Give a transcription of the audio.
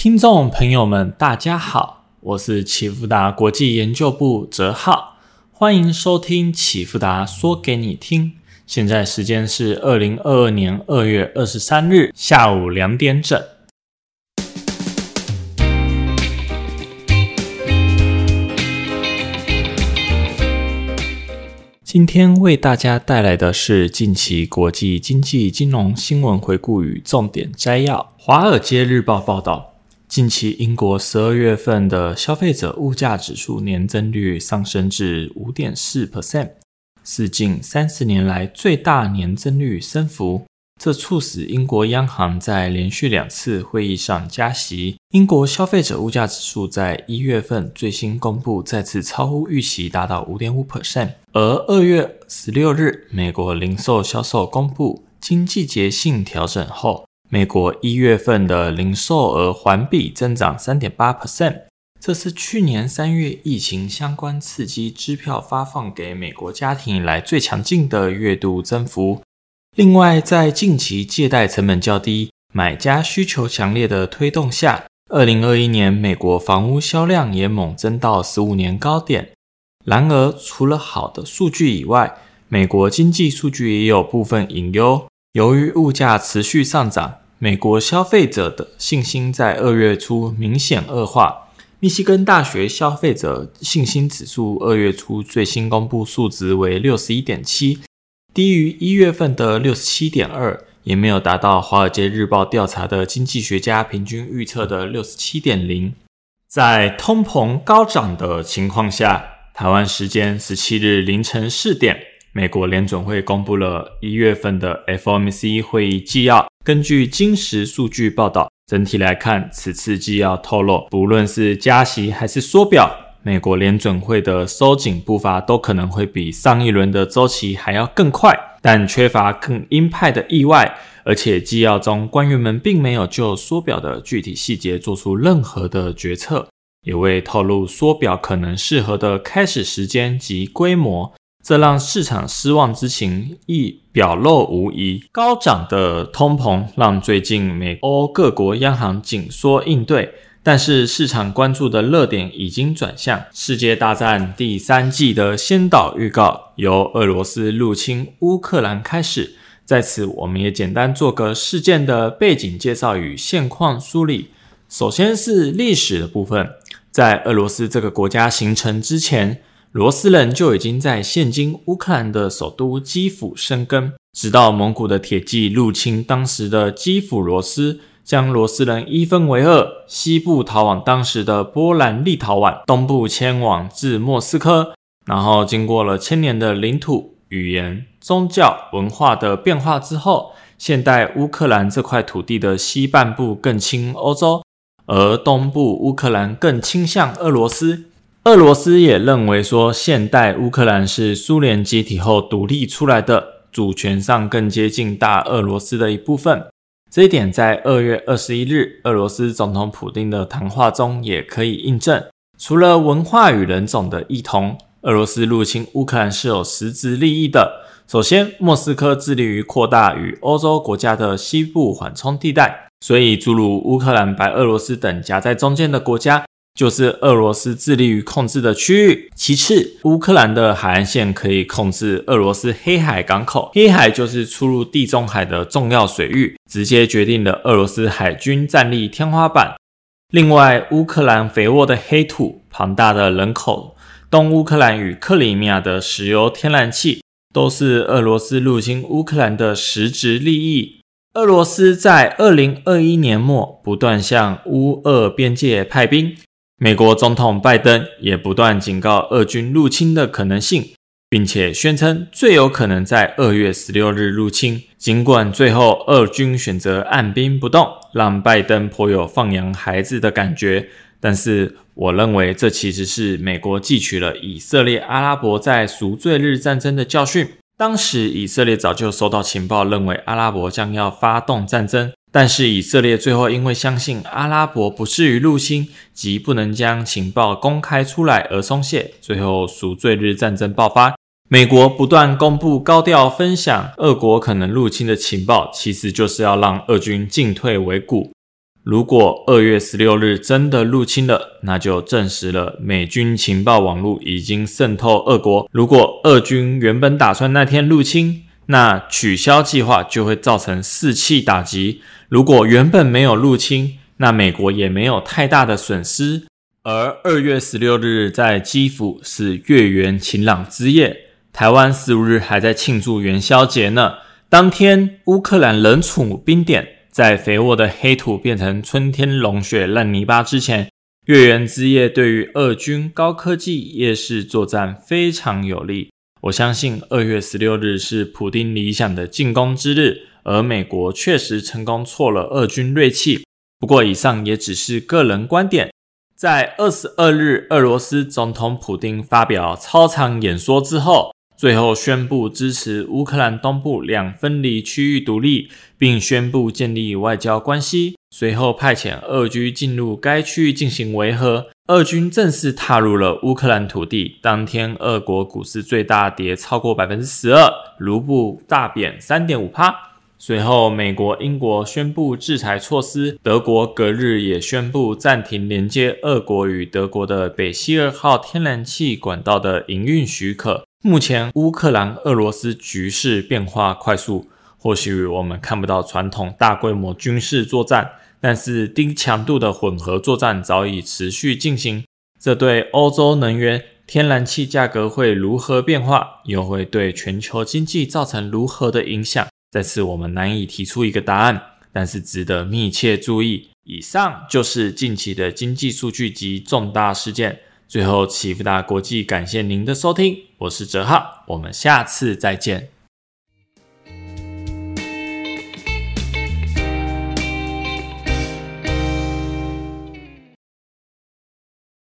听众朋友们，大家好，我是启福达国际研究部哲浩，欢迎收听启福达说给你听。现在时间是二零二二年二月二十三日下午两点整。今天为大家带来的是近期国际经济金融新闻回顾与重点摘要。《华尔街日报》报道。近期，英国十二月份的消费者物价指数年增率上升至五点四 percent，是近三十年来最大年增率升幅。这促使英国央行在连续两次会议上加息。英国消费者物价指数在一月份最新公布，再次超乎预期，达到五点五 percent。而二月十六日，美国零售销售公布，经季节性调整后。美国一月份的零售额环比增长三点八 percent，这是去年三月疫情相关刺激支票发放给美国家庭以来最强劲的月度增幅。另外，在近期借贷成本较低、买家需求强烈的推动下，二零二一年美国房屋销量也猛增到十五年高点。然而，除了好的数据以外，美国经济数据也有部分隐忧。由于物价持续上涨，美国消费者的信心在二月初明显恶化。密西根大学消费者信心指数二月初最新公布数值为六十一点七，低于一月份的六十七点二，也没有达到华尔街日报调查的经济学家平均预测的六十七点零。在通膨高涨的情况下，台湾时间十七日凌晨四点。美国联准会公布了一月份的 FOMC 会议纪要。根据金石数据报道，整体来看，此次纪要透露，不论是加息还是缩表，美国联准会的收紧步伐都可能会比上一轮的周期还要更快。但缺乏更鹰派的意外，而且纪要中官员们并没有就缩表的具体细节做出任何的决策，也未透露缩表可能适合的开始时间及规模。这让市场失望之情亦表露无遗。高涨的通膨让最近美欧各国央行紧缩应对，但是市场关注的热点已经转向世界大战第三季的先导预告，由俄罗斯入侵乌克兰开始。在此，我们也简单做个事件的背景介绍与现况梳理。首先是历史的部分，在俄罗斯这个国家形成之前。罗斯人就已经在现今乌克兰的首都基辅生根，直到蒙古的铁骑入侵当时的基辅罗斯，将罗斯人一分为二，西部逃往当时的波兰立陶宛，东部迁往至莫斯科。然后经过了千年的领土、语言、宗教、文化的变化之后，现代乌克兰这块土地的西半部更亲欧洲，而东部乌克兰更倾向俄罗斯。俄罗斯也认为说，现代乌克兰是苏联解体后独立出来的，主权上更接近大俄罗斯的一部分。这一点在二月二十一日俄罗斯总统普京的谈话中也可以印证。除了文化与人种的异同，俄罗斯入侵乌克兰是有实质利益的。首先，莫斯科致力于扩大与欧洲国家的西部缓冲地带，所以诸如乌克兰、白俄罗斯等夹在中间的国家。就是俄罗斯致力于控制的区域。其次，乌克兰的海岸线可以控制俄罗斯黑海港口。黑海就是出入地中海的重要水域，直接决定了俄罗斯海军战力天花板。另外，乌克兰肥沃的黑土、庞大的人口、东乌克兰与克里米亚的石油天然气，都是俄罗斯入侵乌克兰的实质利益。俄罗斯在二零二一年末不断向乌俄边界派兵。美国总统拜登也不断警告俄军入侵的可能性，并且宣称最有可能在二月十六日入侵。尽管最后俄军选择按兵不动，让拜登颇有放羊孩子的感觉，但是我认为这其实是美国汲取了以色列、阿拉伯在赎罪日战争的教训。当时以色列早就收到情报，认为阿拉伯将要发动战争。但是以色列最后因为相信阿拉伯不至于入侵，及不能将情报公开出来而松懈，最后赎罪日战争爆发。美国不断公布高调分享俄国可能入侵的情报，其实就是要让俄军进退维谷。如果二月十六日真的入侵了，那就证实了美军情报网络已经渗透俄国。如果俄军原本打算那天入侵，那取消计划就会造成士气打击。如果原本没有入侵，那美国也没有太大的损失。而二月十六日在基辅是月圆晴朗之夜，台湾十五日还在庆祝元宵节呢。当天乌克兰冷处冰点，在肥沃的黑土变成春天融雪烂泥巴之前，月圆之夜对于俄军高科技夜视作战非常有利。我相信二月十六日是普丁理想的进攻之日，而美国确实成功挫了俄军锐气。不过，以上也只是个人观点。在二十二日，俄罗斯总统普京发表超长演说之后，最后宣布支持乌克兰东部两分离区域独立，并宣布建立外交关系。随后派遣俄军进入该区域进行维和。俄军正式踏入了乌克兰土地。当天，俄国股市最大跌超过百分之十二，卢布大贬三点五趴。随后，美国、英国宣布制裁措施，德国隔日也宣布暂停连接俄国与德国的北溪二号天然气管道的营运许可。目前，乌克兰、俄罗斯局势变化快速，或许我们看不到传统大规模军事作战，但是低强度的混合作战早已持续进行。这对欧洲能源、天然气价格会如何变化，又会对全球经济造成如何的影响？这次我们难以提出一个答案，但是值得密切注意。以上就是近期的经济数据及重大事件。最后，启福达国际感谢您的收听，我是哲浩，我们下次再见。